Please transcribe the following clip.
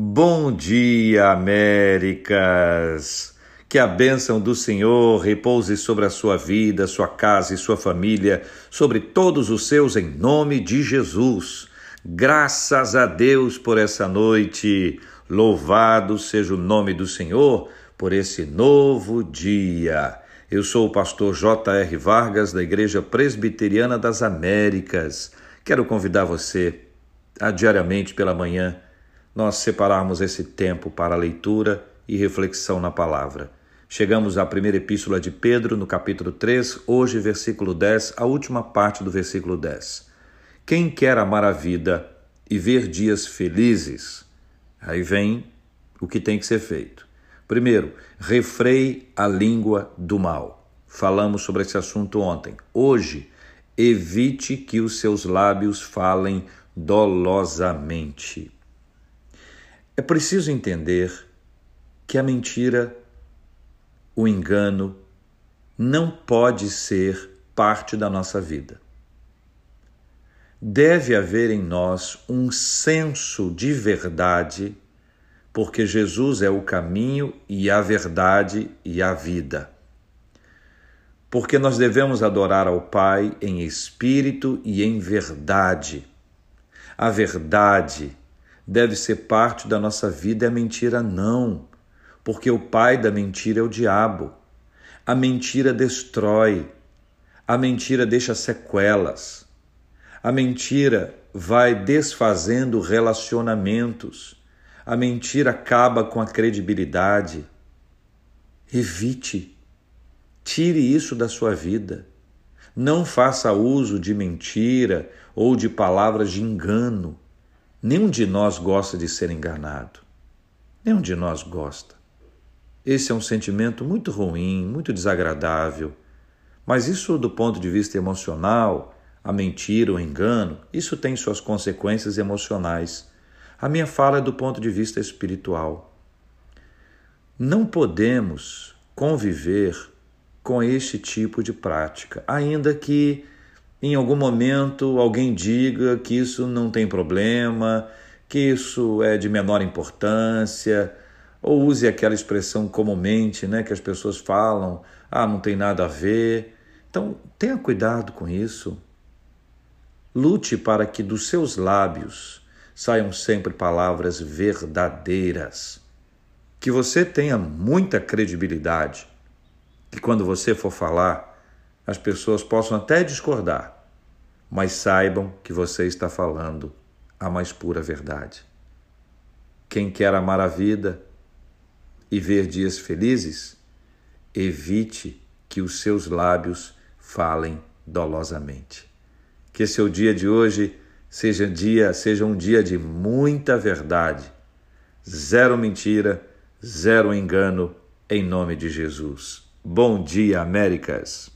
Bom dia, Américas! Que a bênção do Senhor repouse sobre a sua vida, sua casa e sua família, sobre todos os seus, em nome de Jesus. Graças a Deus por essa noite. Louvado seja o nome do Senhor por esse novo dia. Eu sou o pastor J.R. Vargas, da Igreja Presbiteriana das Américas. Quero convidar você a diariamente pela manhã nós separarmos esse tempo para leitura e reflexão na palavra. Chegamos à primeira epístola de Pedro, no capítulo 3, hoje, versículo 10, a última parte do versículo 10. Quem quer amar a vida e ver dias felizes, aí vem o que tem que ser feito. Primeiro, refreie a língua do mal. Falamos sobre esse assunto ontem. Hoje, evite que os seus lábios falem dolosamente. É preciso entender que a mentira, o engano, não pode ser parte da nossa vida. Deve haver em nós um senso de verdade, porque Jesus é o caminho e a verdade e a vida. Porque nós devemos adorar ao Pai em espírito e em verdade. A verdade deve ser parte da nossa vida é a mentira, não, porque o pai da mentira é o diabo. A mentira destrói, a mentira deixa sequelas, a mentira vai desfazendo relacionamentos, a mentira acaba com a credibilidade. Evite, tire isso da sua vida. Não faça uso de mentira ou de palavras de engano Nenhum de nós gosta de ser enganado. Nenhum de nós gosta. Esse é um sentimento muito ruim, muito desagradável. Mas isso, do ponto de vista emocional, a mentira, o engano, isso tem suas consequências emocionais. A minha fala é do ponto de vista espiritual. Não podemos conviver com este tipo de prática, ainda que em algum momento alguém diga que isso não tem problema, que isso é de menor importância, ou use aquela expressão comumente, né, que as pessoas falam, ah, não tem nada a ver. Então, tenha cuidado com isso. Lute para que dos seus lábios saiam sempre palavras verdadeiras. Que você tenha muita credibilidade. Que quando você for falar, as pessoas possam até discordar, mas saibam que você está falando a mais pura verdade. Quem quer amar a vida e ver dias felizes, evite que os seus lábios falem dolosamente. Que seu dia de hoje seja dia, seja um dia de muita verdade, zero mentira, zero engano, em nome de Jesus. Bom dia, Américas.